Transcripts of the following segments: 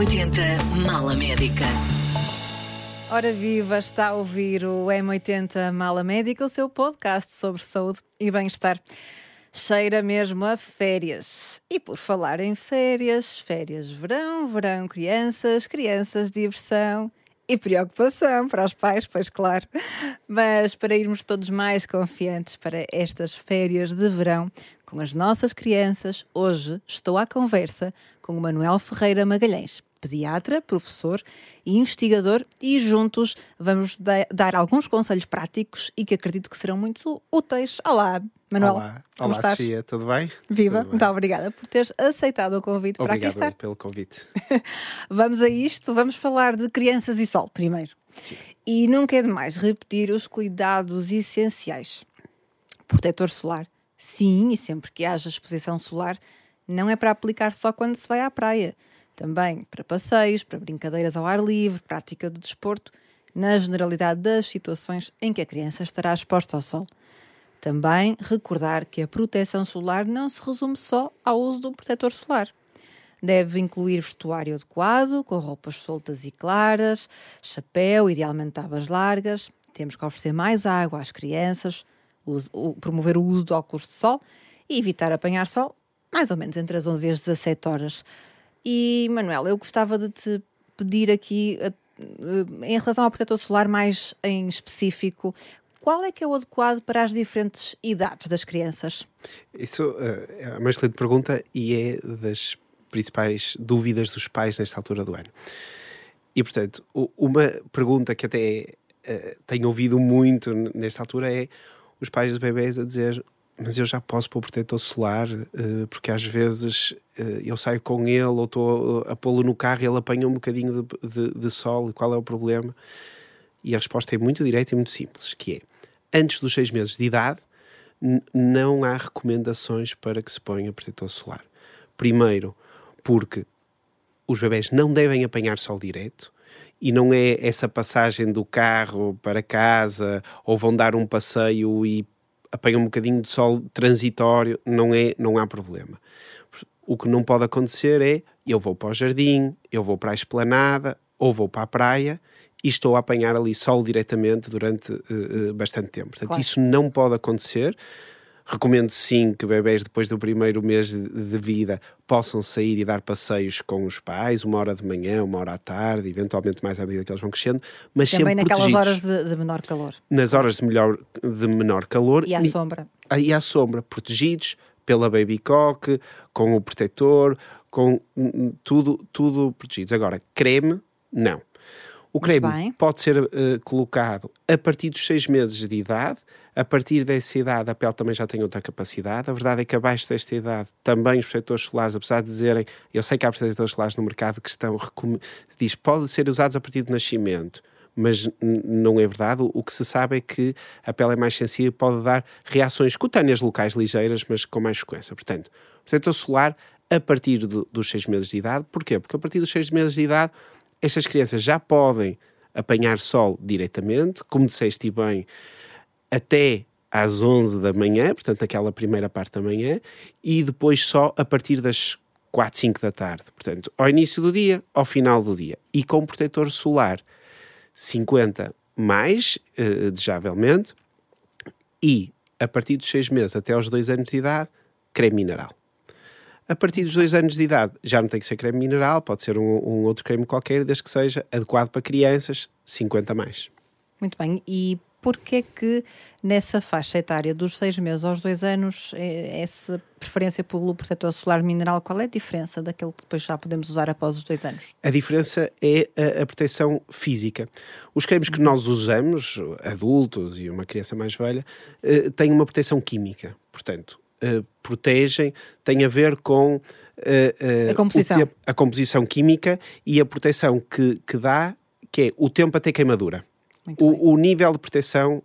M80 Mala Médica. Ora viva, está a ouvir o M80 Mala Médica, o seu podcast sobre saúde e bem-estar. Cheira mesmo a férias. E por falar em férias, férias verão, verão crianças, crianças diversão e preocupação para os pais, pois claro. Mas para irmos todos mais confiantes para estas férias de verão com as nossas crianças, hoje estou à conversa com o Manuel Ferreira Magalhães, pediatra, professor e investigador, e juntos vamos dar alguns conselhos práticos e que acredito que serão muito úteis. Olá, Manuel. Olá, Olá estás? Sofia, tudo bem? Viva, tudo bem. muito obrigada por teres aceitado o convite Obrigado para aqui estar. pelo convite. vamos a isto, vamos falar de crianças e sol primeiro. Sim. E nunca é demais repetir os cuidados essenciais. Protetor solar, sim, e sempre que haja exposição solar, não é para aplicar só quando se vai à praia. Também para passeios, para brincadeiras ao ar livre, prática do desporto, na generalidade das situações em que a criança estará exposta ao sol. Também recordar que a proteção solar não se resume só ao uso do protetor solar. Deve incluir vestuário adequado, com roupas soltas e claras, chapéu, idealmente abas largas. Temos que oferecer mais água às crianças, promover o uso de óculos de sol e evitar apanhar sol mais ou menos entre as 11 e as 17 horas. E, Manuel, eu gostava de te pedir aqui, em relação ao protetor solar mais em específico, qual é que é o adequado para as diferentes idades das crianças? Isso uh, é uma excelente pergunta e é das principais dúvidas dos pais nesta altura do ano. E, portanto, uma pergunta que até uh, tenho ouvido muito nesta altura é os pais de bebês a dizer mas eu já posso pôr protetor solar, uh, porque às vezes uh, eu saio com ele ou estou a pô-lo no carro e ele apanha um bocadinho de, de, de sol, qual é o problema? E a resposta é muito direta e muito simples, que é, antes dos seis meses de idade, não há recomendações para que se ponha protetor solar. Primeiro, porque os bebés não devem apanhar sol direto, e não é essa passagem do carro para casa ou vão dar um passeio e apanham um bocadinho de sol transitório, não é, não há problema. O que não pode acontecer é eu vou para o jardim, eu vou para a esplanada ou vou para a praia e estou a apanhar ali sol diretamente durante uh, bastante tempo. Portanto, claro. isso não pode acontecer. Recomendo sim que bebés depois do primeiro mês de vida possam sair e dar passeios com os pais, uma hora de manhã, uma hora à tarde, eventualmente mais à medida que eles vão crescendo, mas Também sempre naquelas protegidos. horas de, de, menor calor. Nas horas de, melhor, de menor calor. E à e, sombra. E à sombra, protegidos pela baby cock, com o protetor, com tudo, tudo protegidos. Agora, creme, não. O creme pode ser uh, colocado a partir dos seis meses de idade. A partir dessa idade, a pele também já tem outra capacidade. A verdade é que abaixo desta idade, também os protetores solares, apesar de dizerem, eu sei que há protetores solares no mercado que estão, diz, podem ser usados a partir do nascimento mas não é verdade. O que se sabe é que a pele é mais sensível e pode dar reações cutâneas locais ligeiras, mas com mais frequência. Portanto, protetor solar a partir do, dos seis meses de idade. Porquê? Porque a partir dos seis meses de idade estas crianças já podem apanhar sol diretamente, como disseste bem, até às 11 da manhã, portanto, aquela primeira parte da manhã, e depois só a partir das 4, 5 da tarde. Portanto, ao início do dia, ao final do dia. E com protetor solar 50 mais, uh, desejavelmente, e a partir dos 6 meses até aos 2 anos de idade, creme mineral. A partir dos dois anos de idade já não tem que ser creme mineral, pode ser um, um outro creme qualquer, desde que seja adequado para crianças, 50 mais. Muito bem. E porquê que nessa faixa etária dos seis meses aos dois anos, é, essa preferência pelo protetor solar mineral, qual é a diferença daquele que depois já podemos usar após os dois anos? A diferença é a, a proteção física. Os cremes que nós usamos, adultos e uma criança mais velha, uh, têm uma proteção química. Portanto, uh, protegem tem a ver com uh, a, composição. a composição química e a proteção que, que dá, que é o tempo até queimadura. O, o, nível de proteção,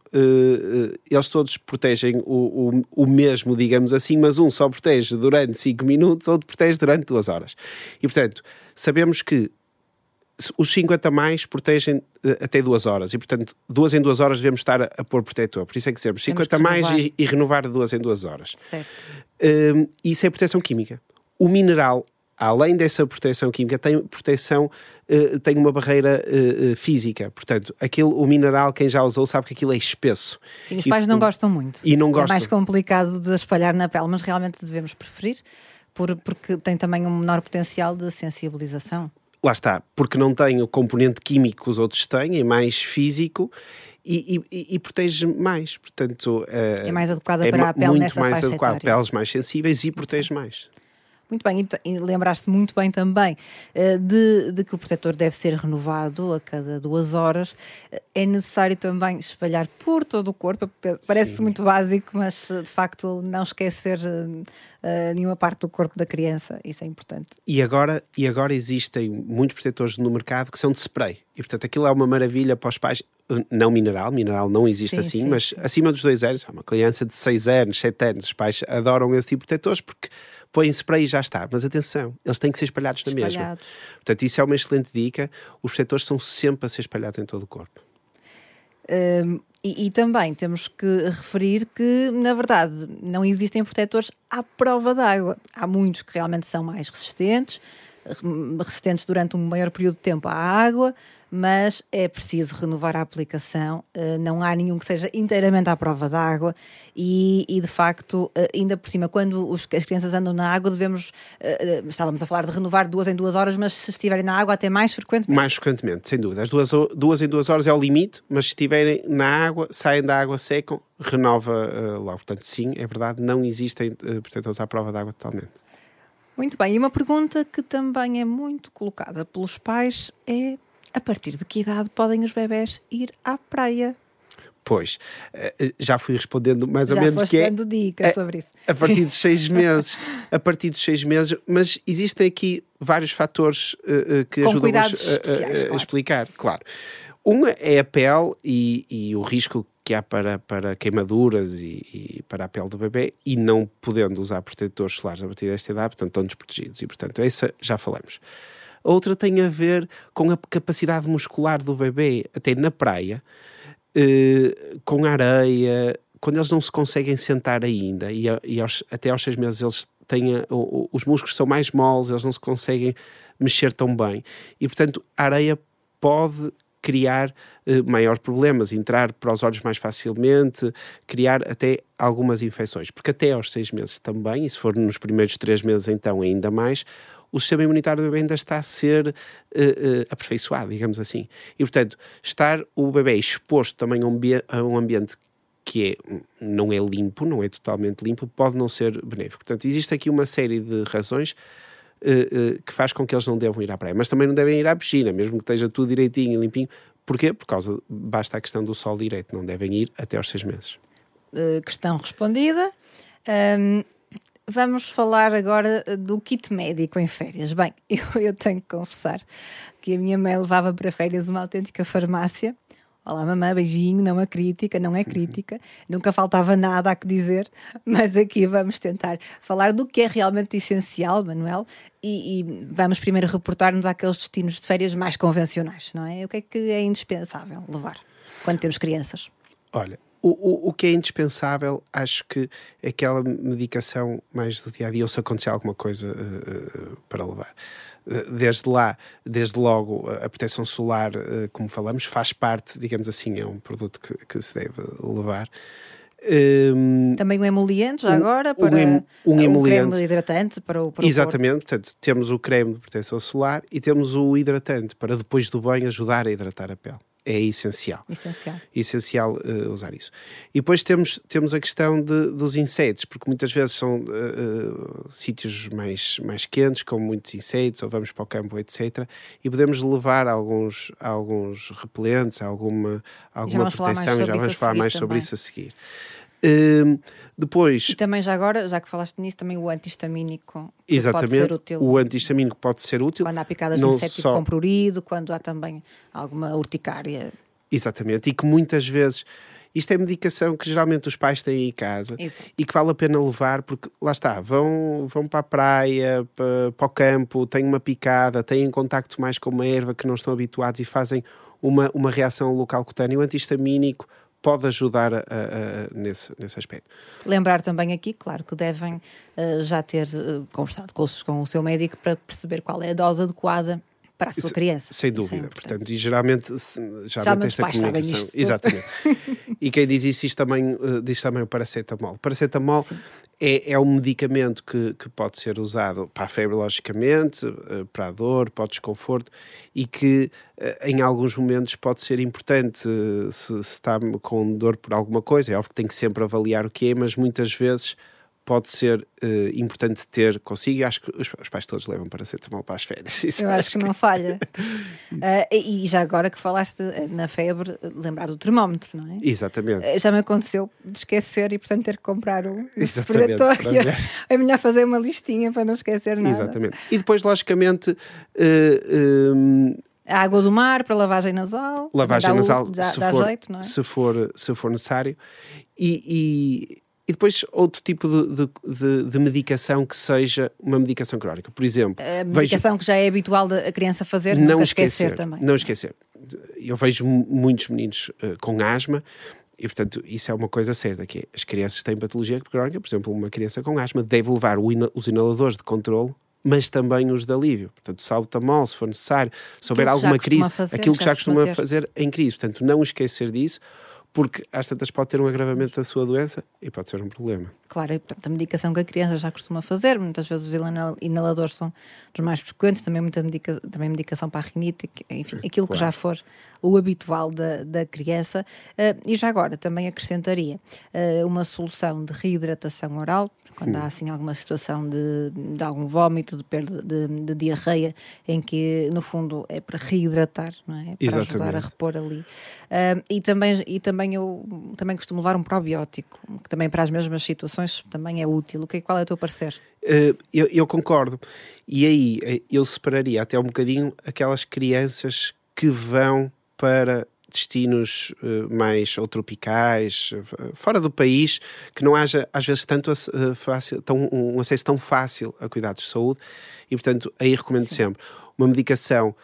eles todos protegem o, o, o, mesmo, digamos assim, mas um só protege durante 5 minutos, outro protege durante 2 horas. E, portanto, sabemos que os 50 mais protegem uh, até duas horas e, portanto, duas em duas horas devemos estar a, a pôr protetor. Por isso é que dizemos 50 mais e, e, renovar duas em duas horas. Certo. Uh, isso é proteção química. O mineral além dessa proteção química, tem proteção, uh, tem uma barreira uh, física. Portanto, aquilo, o mineral, quem já usou, sabe que aquilo é espesso. Sim, os pais e, não gostam muito. E não gostam. É mais complicado de espalhar na pele, mas realmente devemos preferir, por, porque tem também um menor potencial de sensibilização. Lá está, porque não tem o componente químico que os outros têm, é mais físico e, e, e, protege mais. Portanto, é mais adequada é para a pele muito nessa mais faixa adequado, peles mais sensíveis e protege mais. Muito bem, e lembraste muito bem também uh, de, de, que o protetor deve ser renovado a cada duas horas. Uh, é necessário também espalhar por todo o corpo. Parece Sim. muito básico, mas de facto não esquecer uh, nenhuma parte do corpo da criança. Isso é importante. E agora, e agora existem muitos protetores no mercado que são de spray. E portanto aquilo é uma maravilha para os pais não mineral, mineral não existe sim, assim, sim, mas sim. acima dos dois anos, uma criança de 6 anos, 7 anos, os pais adoram esse tipo de protetores porque põem spray e já está. Mas atenção, eles têm que ser espalhados na mesma. Portanto, isso é uma excelente dica. Os protetores são sempre a ser espalhados em todo o corpo. Um, e, e, também temos que referir que, na verdade, não existem protetores à prova d'água. Há muitos que realmente são mais resistentes, resistentes durante um maior período de tempo à água, mas é preciso renovar a aplicação. Uh, não há nenhum que seja inteiramente à prova d'água e, e, de facto, uh, ainda por cima, quando os, as crianças andam na água, devemos. Uh, estávamos a falar de renovar duas em duas horas, mas se estiverem na água, até mais frequentemente. Mais frequentemente, sem dúvida. As duas, duas em duas horas é o limite, mas se estiverem na água, saem da água, secam, renova logo. Portanto, sim, é verdade, não existem protetores à prova d'água totalmente. Muito bem, e uma pergunta que também é muito colocada pelos pais é a partir de que idade podem os bebés ir à praia? Pois, eh, já fui respondendo mais ou já menos que é dando dicas sobre isso. A partir dos seis meses, a partir dos seis meses, mas existem aqui vários fatores uh, que Com ajudam a, a, a, claro. explicar, claro. Um é a pele e, e, o risco que há para, para queimaduras e, e, para a pele do bebê e não podendo usar protetores solares a partir desta idade, portanto estão desprotegidos e portanto essa já falamos. A outra tem a ver com a capacidade muscular do bebê, até na praia, eh, com areia, quando eles não se conseguem sentar ainda, e, e aos, até aos seis meses eles têm, a, o, os músculos são mais moles, eles não se conseguem mexer tão bem. E, portanto, a areia pode criar eh, maiores problemas, entrar para os olhos mais facilmente, criar até algumas infecções. Porque até aos seis meses também, e se for nos primeiros três meses então ainda mais, o sistema imunitário do bebê ainda está a ser uh, uh, aperfeiçoado, digamos assim. E, portanto, estar o bebê exposto também a um, a um ambiente que é, não é limpo, não é totalmente limpo, pode não ser benéfico. Portanto, existe aqui uma série de razões uh, que faz com que eles não devam ir à praia, mas também não devem ir à piscina, mesmo que esteja tudo direitinho e limpinho. Porquê? Por causa, basta a questão do sol direito, não devem ir até aos seis meses. questão respondida. Um, Vamos falar agora do kit médico em férias. Bem, eu, eu, tenho que confessar que a minha mãe levava para férias uma autêntica farmácia. Olá, mamãe, beijinho, não é crítica, não é crítica, nunca faltava nada a que dizer, mas aqui vamos tentar falar do que é realmente essencial, Manuel, e, e vamos primeiro reportar-nos àqueles destinos de férias mais convencionais, não é? O que é que é indispensável levar quando temos crianças? Olha, o, o, o, que é indispensável, acho que aquela medicação mais do dia a dia, ou se acontecer alguma coisa uh, para levar. Desde lá, desde logo, a proteção solar, uh, como falamos, faz parte, digamos assim, é um produto que, que se deve levar. Um, Também um emoliente, já um, agora, para um, um emoliente. creme hidratante para o, para Exatamente, o portanto, temos o creme de proteção solar e temos o hidratante para depois do banho ajudar a hidratar a pele é essencial. Essencial. Essencial uh, usar isso. E depois temos, temos a questão de, dos insetos, porque muitas vezes são uh, uh, sítios mais, mais quentes, com muitos insetos, ou vamos para o campo, etc. E podemos levar alguns, alguns repelentes, alguma, alguma já proteção, já vamos falar mais sobre isso a seguir. Uh, depois. E também já agora, já que falaste nisso, também o antihistamínico exatamente, pode ser útil. O antihistamínico pode ser útil. Quando há picadas de inseto só... com prurido, quando há também alguma urticária. Exatamente, e que muitas vezes. Isto é medicação que geralmente os pais têm em casa Exato. e que vale a pena levar porque lá está, vão, vão para a praia, para, para o campo, têm uma picada, têm contacto mais com uma erva que não estão habituados e fazem uma, uma reação local cutânea. O antihistamínico pode ajudar a, a, nesse, nesse aspecto. Lembrar também aqui, claro, que devem uh, já ter uh, conversado com, com o seu médico para perceber qual é a dose adequada para a sua criança. Sem dúvida. Portanto, e geralmente, geralmente esta comunicação. Exatamente. e quem diz isso também, uh, diz também o paracetamol. O paracetamol é, é um medicamento que, que pode ser usado para a febre, logicamente, uh, para a dor, para o desconforto e que uh, em alguns momentos pode ser importante se, se está com dor por alguma coisa. É óbvio que tem que sempre avaliar o que é, mas muitas vezes pode ser uh, importante ter consigo. E acho que os, os, pais todos levam para ser mal para as férias. Isso Eu acho, que, que, não falha. uh, e já agora que falaste eh, na febre, lembrar do termómetro, não é? Exatamente. Uh, já me aconteceu de esquecer e, portanto, ter que comprar um predator. É melhor fazer uma listinha para não esquecer nada. Exatamente. E depois, logicamente. A água do mar para lavagem nasal. Lavagem nasal, dá, se, dá for, jeito, é? se, for, se for necessário. E, e, depois outro tipo de, de, de, medicação que seja uma medicação crónica. Por exemplo, a medicação vejo... que já é habitual a criança fazer, não esquecer, esquecer também. Não esquecer. Eu vejo muitos meninos uh, com asma e, portanto, isso é uma coisa certa, que é, as crianças têm patologia crónica, por exemplo, uma criança com asma deve levar os inaladores de controle mas também os de alívio. Portanto, salbutamol, se for necessário, se houver alguma crise, fazer, aquilo que já, já costuma fazer em crise. Portanto, não esquecer disso, porque às tantas pode ter um agravamento da sua doença e pode ser um problema. Claro, e, portanto, a medicação que a criança já costuma fazer, muitas vezes os inaladores são dos mais frequentes, também muita medica, também medicação para a rinite, enfim, aquilo claro. que já for o habitual da, da criança. Uh, e já agora também acrescentaria uh, uma solução de reidratação oral, quando hum. há assim alguma situação de, de algum vómito, de perda de, de, diarreia, em que no fundo é para reidratar, não é? Para Exatamente. ajudar a repor ali. Uh, e também, e também eu também costumo levar um probiótico, que também para as mesmas situações também é útil. O que, qual é o teu parecer? Uh, eu, eu, concordo. E aí eu separaria até um bocadinho aquelas crianças que vão para destinos uh, mais ou tropicais, fora do país, que não haja às vezes tanto uh, fácil, tão, um acesso tão fácil a cuidados de saúde e portanto aí recomendo Sim. sempre uma medicação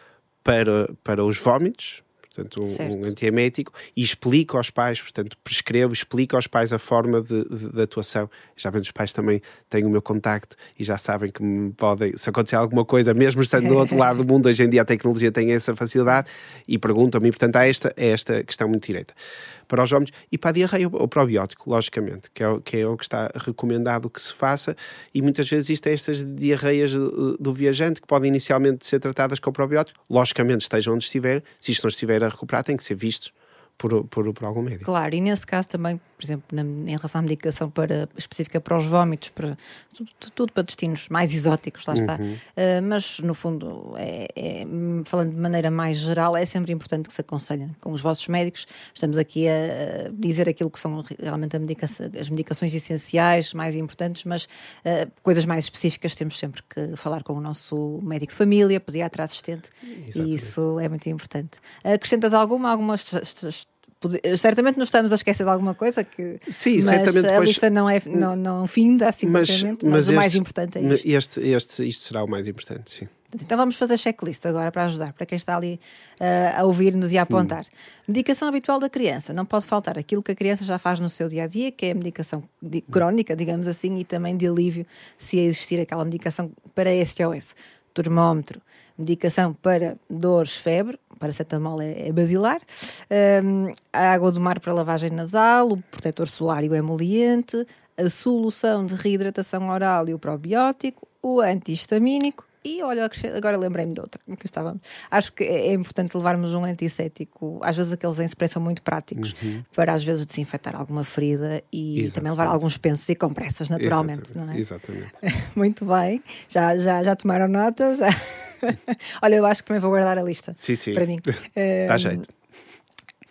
para, para os vômitos, portanto, um, um antiemético, e explico aos pais, portanto, prescrevo, explico aos pais a forma de, de, de, atuação. Já bem, os pais também têm o meu contacto e já sabem que me podem, se acontecer alguma coisa, mesmo estando do outro lado do mundo, hoje em dia a tecnologia tem essa facilidade e perguntam-me, portanto, há esta, é esta questão muito direta para os homens e para a diarreia, o probiótico, logicamente, que é, o, que é o que está recomendado que se faça e muitas vezes existem estas diarreias do, do viajante que podem inicialmente ser tratadas com o probiótico, logicamente estejam onde estiver, se isto não estiver a recuperar tem que ser vistos por, por, por algum médico. Claro, e nesse caso também, por exemplo, na, em relação à medicação para, específica para os vómitos, para, tudo, tudo para destinos mais exóticos, lá está. Uhum. Uh, mas, no fundo, é, é, falando de maneira mais geral, é sempre importante que se aconselhem com os vossos médicos. Estamos aqui a, a dizer aquilo que são realmente medicação, as medicações essenciais, mais importantes, mas uh, coisas mais específicas temos sempre que falar com o nosso médico de família, pediatra assistente, Exatamente. e isso é muito importante. Acrescentas alguma, algumas certamente não estamos a esquecer de alguma coisa que Sim, mas certamente a lista não é não, não finda assim mas, mas, mas este, o mais importante é isto. Este, este, isto será o mais importante, sim. Então vamos fazer checklist agora para ajudar, para quem está ali uh, a ouvir-nos e a apontar. Hum. Medicação habitual da criança. Não pode faltar aquilo que a criança já faz no seu dia a dia, que é a medicação crónica, digamos assim, e também de alívio, se existir aquela medicação para SOS. Termómetro, medicação para dores, febre, paracetamol é, é basilar, um, a água do mar para lavagem nasal, o protetor solar e o emoliente, a solução de reidratação oral e o probiótico, o antihistamínico e olha, agora lembrei-me de outra que estávamos. Acho que é, é importante levarmos um antisséptico, às vezes aqueles em spray são muito práticos, uhum. para às vezes desinfetar alguma ferida e Exatamente. também levar alguns pensos e compressas, naturalmente, Exatamente. não é? Exatamente. muito bem, já, já, já tomaram nota? Já... olha, eu acho que também vou guardar a lista sim, sim. para mim. Dá jeito.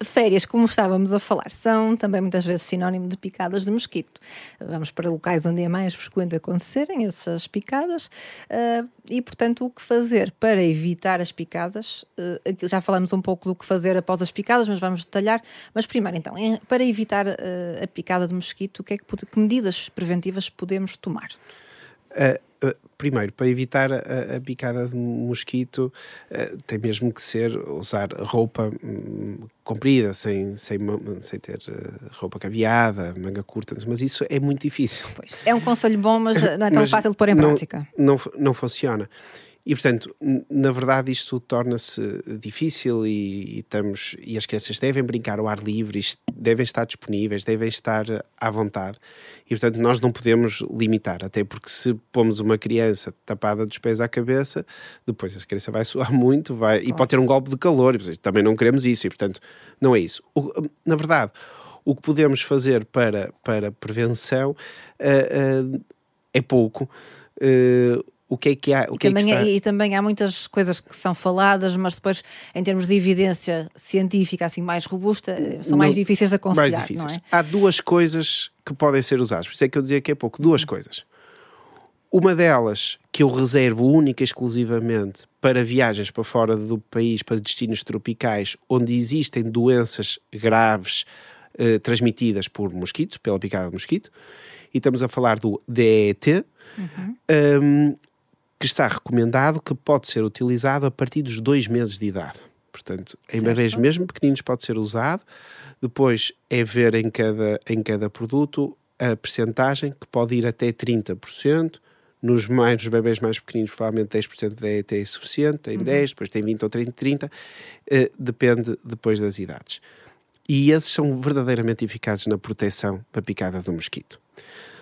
Férias, como estávamos a falar, são também muitas vezes sinónimo de picadas de mosquito. Vamos para locais onde é mais frequente acontecerem essas picadas uh, e, portanto, o que fazer para evitar as picadas? Uh, já falamos um pouco do que fazer após as picadas, mas vamos detalhar. Mas primeiro, então, em, para evitar uh, a picada de mosquito, que, é que, que medidas preventivas podemos tomar? Uh, primeiro, para evitar a, a picada de mosquito, uh, tem mesmo que ser usar roupa um, comprida, sem, sem, sem ter uh, roupa caveada, manga curta, mas isso é muito difícil. Pois. É um conselho bom, mas não é tão mas fácil de pôr em não, prática. Não, não funciona. E, portanto, na verdade, isto torna-se difícil e, e, estamos, e as crianças devem brincar ao ar livre, devem estar disponíveis, devem estar à vontade. E, portanto, nós não podemos limitar, até porque se pomos uma criança tapada dos pés à cabeça, depois essa criança vai suar muito vai, e pode ter um golpe de calor. E, também não queremos isso, e, portanto, não é isso. O, na verdade, o que podemos fazer para, para prevenção uh, uh, é pouco. Uh, o que é que há. O que também, é que está... e também há muitas coisas que são faladas, mas depois, em termos de evidência científica assim mais robusta, são mais difíceis de aconselhar. Mais difíceis. É? Há duas coisas que podem ser usadas, por isso é que eu dizia que é pouco. Duas coisas. Uma delas que eu reservo única e exclusivamente para viagens para fora do país, para destinos tropicais, onde existem doenças graves eh, transmitidas por mosquito, pela picada de mosquito, e estamos a falar do DET, uhum. um, que está recomendado que pode ser utilizado a partir dos dois meses de idade. Portanto, em bebês mesmo pequeninos pode ser usado. Depois é ver em cada, em cada produto a percentagem, que pode ir até 30%. Nos, mais, nos bebês mais pequeninos, provavelmente 10% de ET é suficiente, tem uhum. 10, depois tem 20 ou 30, 30, uh, depende depois das idades. E esses são verdadeiramente eficazes na proteção da picada do mosquito.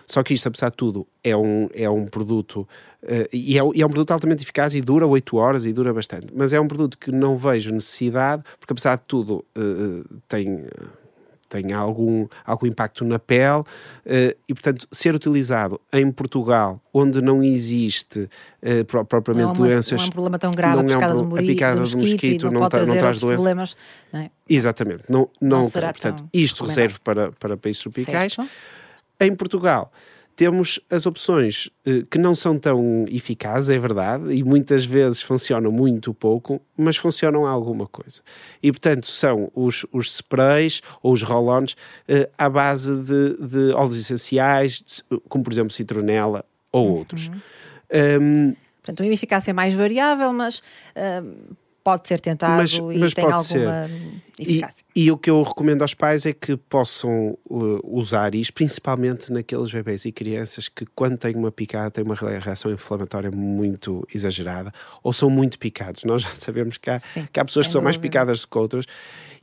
Só que isto, apesar de tudo, é um, é um produto uh, e, é, e, é, um produto altamente eficaz e dura 8 horas e dura bastante. Mas é um produto que não vejo necessidade, porque apesar de tudo uh, tem tem algum, algum impacto na pele uh, e, portanto, ser utilizado em Portugal, onde não existe uh, propriamente não é doenças. Não é um problema tão grave, a picada, é um, do, a picada do mosquito, não, não, tra não traz doenças. Problemas, não é? Exatamente, não, não, não portanto, isto reserve para, para países tropicais. Certo. Em Portugal, temos as opções eh, que não são tão eficazes, é verdade, e muitas vezes funcionam muito pouco, mas funcionam alguma coisa. E, portanto, são os, os sprays ou os roll-ons eh, à base de, de óleos essenciais, como, por exemplo, citronela ou uhum. outros. Um, Portanto, uma eficácia é mais variável, mas uh, pode ser tentado mas, e mas tem alguma ser. eficácia. E, e, o que eu recomendo aos pais é que possam uh, usar isto, principalmente naqueles bebês e crianças que, quando têm uma picada, têm uma reação inflamatória muito exagerada ou são muito picados. Nós já sabemos que há, Sim, que há pessoas que são mais picadas do que outras.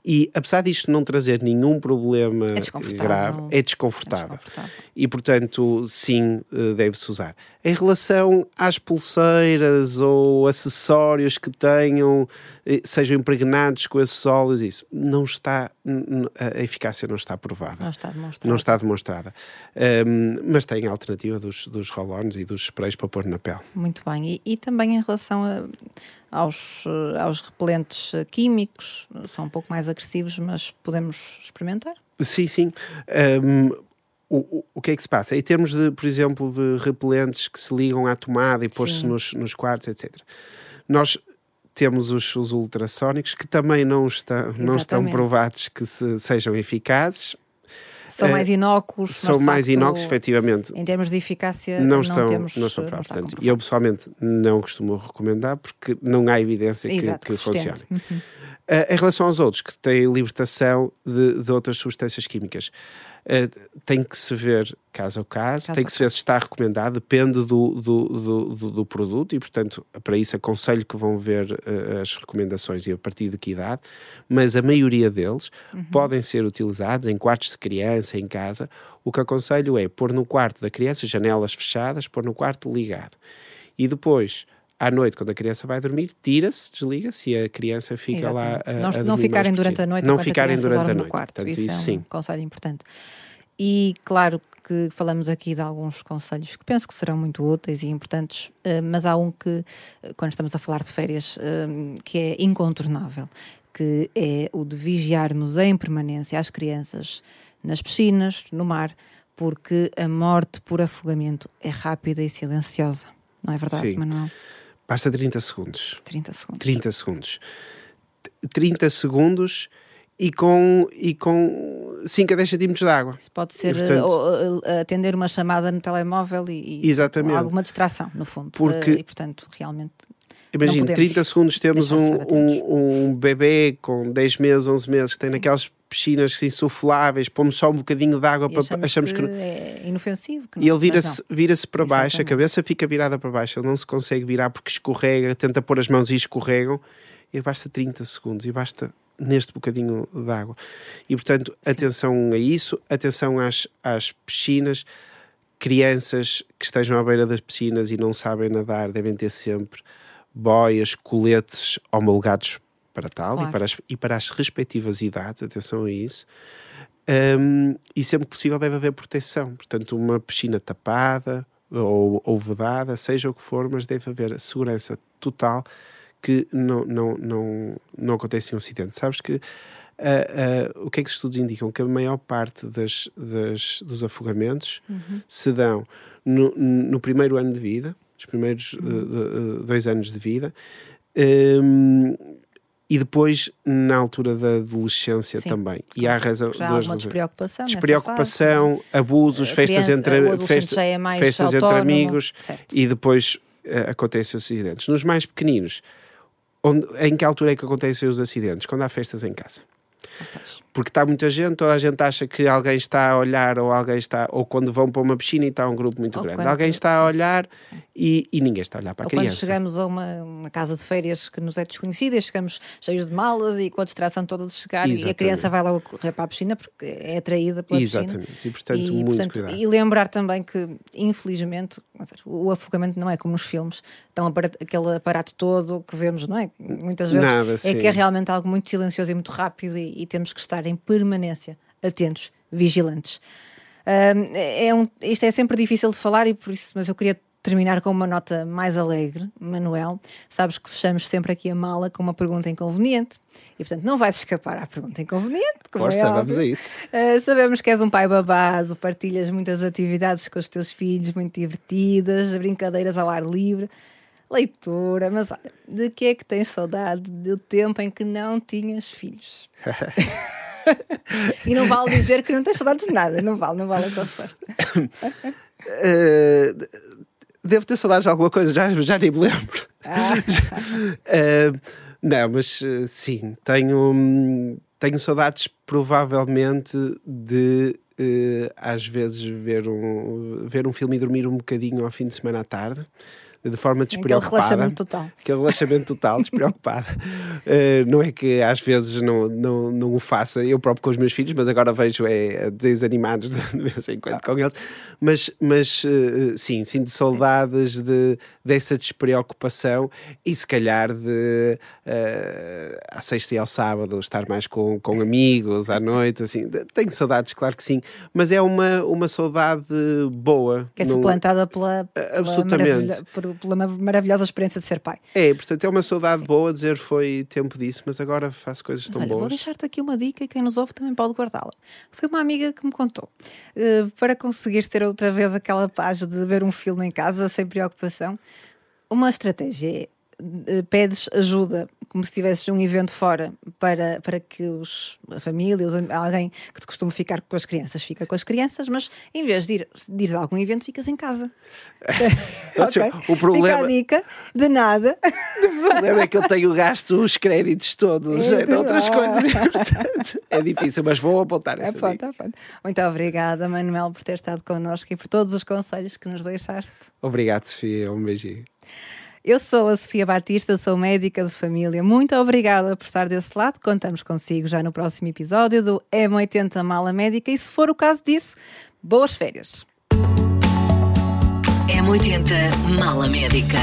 E apesar disto não trazer nenhum problema é grave, é desconfortável. é desconfortável. E portanto, sim, uh, deve-se usar. Em relação às pulseiras ou acessórios que tenham, eh, sejam impregnados com esses óleos, isso não está, a eficácia não está provada. Não está demonstrada. Não está demonstrada. Um, mas tem a alternativa dos, dos rolões e dos sprays para pôr na pele. Muito bem. E, e também em relação a, aos, eh, aos repelentes eh, químicos, são um pouco mais agressivos, mas podemos experimentar? Sim, sim. Um, o, o, que é que se passa? Em termos de, por exemplo, de repelentes que se ligam à tomada e pôr-se nos, nos quartos, etc. Nós temos os, os ultrassónicos que também não, está, não estão provados que se, sejam eficazes. São mais inócuos. São mais inócuos, efetivamente. Em termos de eficácia, não, estão, não temos. Não estão provados. Portanto, eu pessoalmente não costumo recomendar porque não há evidência Exato, que, que funcione. Uhum. Uh, em relação aos outros que têm libertação de, de outras substâncias químicas, Uh, tem que se ver caso a caso, caso tem que se ver se está recomendado, depende do, do, do, do, do produto e, portanto, para isso aconselho que vão ver uh, as recomendações e a partir de que idade, mas a maioria deles uhum. podem ser utilizados em quartos de criança, em casa. O que aconselho é pôr no quarto da criança janelas fechadas, pôr no quarto ligado. E depois à noite, quando a criança vai dormir, tira-se, desliga-se e a criança fica Exatamente. lá a, não, a não ficarem durante a noite, não ficarem durante a noite. Quarto. Portanto, isso, isso, é um sim. conselho importante. E claro que falamos aqui de alguns conselhos que penso que serão muito úteis e importantes, eh, mas há um que, eh, quando estamos a falar de férias, eh, que é incontornável, que é o de vigiarmos em permanência as crianças nas piscinas, no mar, porque a morte por afogamento é rápida e silenciosa. Não é verdade, Sim. Manuel? Basta 30 segundos. 30 segundos. 30 segundos. 30 segundos e com, e com 5 a 10 centímetros de água. Isso pode ser e, portanto, uh, atender uma chamada no telemóvel e, e alguma distração, no fundo. Porque, uh, e, portanto, realmente. Imagina, 30 segundos temos um, um, um bebê com 10 meses, 11 meses, que tem Sim. naquelas piscinas insufláveis, pomos só um bocadinho de água para achamos, achamos que, que, é inofensivo. Que não, e ele vira-se vira para baixo, a cabeça fica virada para baixo, ele não se consegue virar porque escorrega, tenta pôr as mãos e escorregam, e basta 30 segundos, e basta neste bocadinho de água. E portanto, Sim. atenção a isso, atenção às, às piscinas. Crianças que estejam à beira das piscinas e não sabem nadar devem ter sempre boias, coletes homologados para tal claro. e, para as, e para as respectivas idades, atenção a isso. Um, e sempre possível deve haver proteção, portanto, uma piscina tapada ou, ou vedada, seja o que for, mas deve haver segurança total que não, não, não, não acontece um acidente. Sabes que uh, uh, o que é que os estudos indicam? Que a maior parte das, das dos afogamentos uhum. se dão no, no, primeiro ano de vida, os primeiros uhum. uh, dois anos de vida. Um, e depois na altura da adolescência Sim, também. E há razão. Já há uma despreocupação. Despreocupação, fase, abusos, festas entre, festa, é festas entre amigos certo. e depois uh, acontecem os acidentes. Nos mais pequeninos, onde, em que altura é que acontecem os acidentes? Quando há festas em casa. Porque está muita gente, toda a gente acha que alguém está a olhar ou alguém está, ou quando vão para uma piscina e está um grupo muito ou grande, quando, alguém está a olhar e, e, ninguém está a olhar para ou a criança. Quando chegamos a uma, uma, casa de férias que nos é desconhecida, chegamos cheios de malas e com a distração toda de chegar Exatamente. e a criança vai logo correr para a piscina porque é atraída pela Exatamente. piscina. E portanto, e, muito portanto, cuidado. E lembrar também que, infelizmente, o afogamento não é como nos filmes, então aquele aparato todo que vemos, não é? Muitas vezes Nada, é que é realmente algo muito silencioso e muito rápido e, e temos que estar em permanência atentos, vigilantes. Um, é um, isto é sempre difícil de falar e por isso, mas eu queria terminar com uma nota mais alegre, Manuel. Sabes que fechamos sempre aqui a mala com uma pergunta inconveniente e, portanto, não vais escapar à pergunta inconveniente. Como Força, é vamos a isso. Uh, sabemos que és um pai babado, partilhas muitas atividades com os teus filhos, muito divertidas, brincadeiras ao ar livre, leitura, mas olha, de que é que tens saudade do tempo em que não tinhas filhos? e não vale dizer que não tens saudades de nada, não vale, não vale a tua resposta. Uh, devo ter saudades de alguma coisa, já, já nem me lembro. Ah. uh, não, mas uh, sim, tenho, tenho saudades provavelmente de às vezes ver um, ver um filme e dormir um bocadinho ao fim de semana à tarde de forma despreocupada. Aquele relaxamento total. Aquele relaxamento total, despreocupada. uh, não é que às vezes não, não, não o faça eu próprio com os meus filhos, mas agora vejo é, desenhos animados de vez em quando ah. com eles. Mas, mas uh, sim, sinto saudades de, dessa despreocupação e se calhar de uh, à sexta e ao sábado estar mais com, com amigos à noite, assim. Tenho saudades, claro que sim, mas é uma, uma saudade boa. Que é suplantada pela, pela absolutamente. Por, pela maravilhosa experiência de ser pai. É, portanto é uma saudade Sim. boa dizer foi tempo disso, mas agora faço coisas mas tão olha, boas. Vou deixar-te aqui uma dica e quem nos ouve também pode guardá-la. Foi uma amiga que me contou. Uh, para conseguir ter outra vez aquela paz de ver um filme em casa sem preocupação, uma estratégia é pedes ajuda, como se tivesses um evento fora, para, para que os, a família, os, alguém que te costuma ficar com as crianças, fica com as crianças, mas em vez de ir, de ir a algum evento, ficas em casa. okay. O problema... Fica a dica, de nada. O problema é que eu tenho gasto os créditos todos em outras coisas portanto, é difícil, mas vou apontar essa aponta. Aponta. Muito obrigada, Manuel, por ter estado connosco e por todos os conselhos que nos deixaste. Obrigado, Sofia. Um beijinho. Eu sou a Sofia Batista, sou médica de família. Muito obrigada por estar desse lado. Contamos consigo já no próximo episódio do M80 Mala Médica e, se for o caso disso, boas férias. M80 Mala Médica.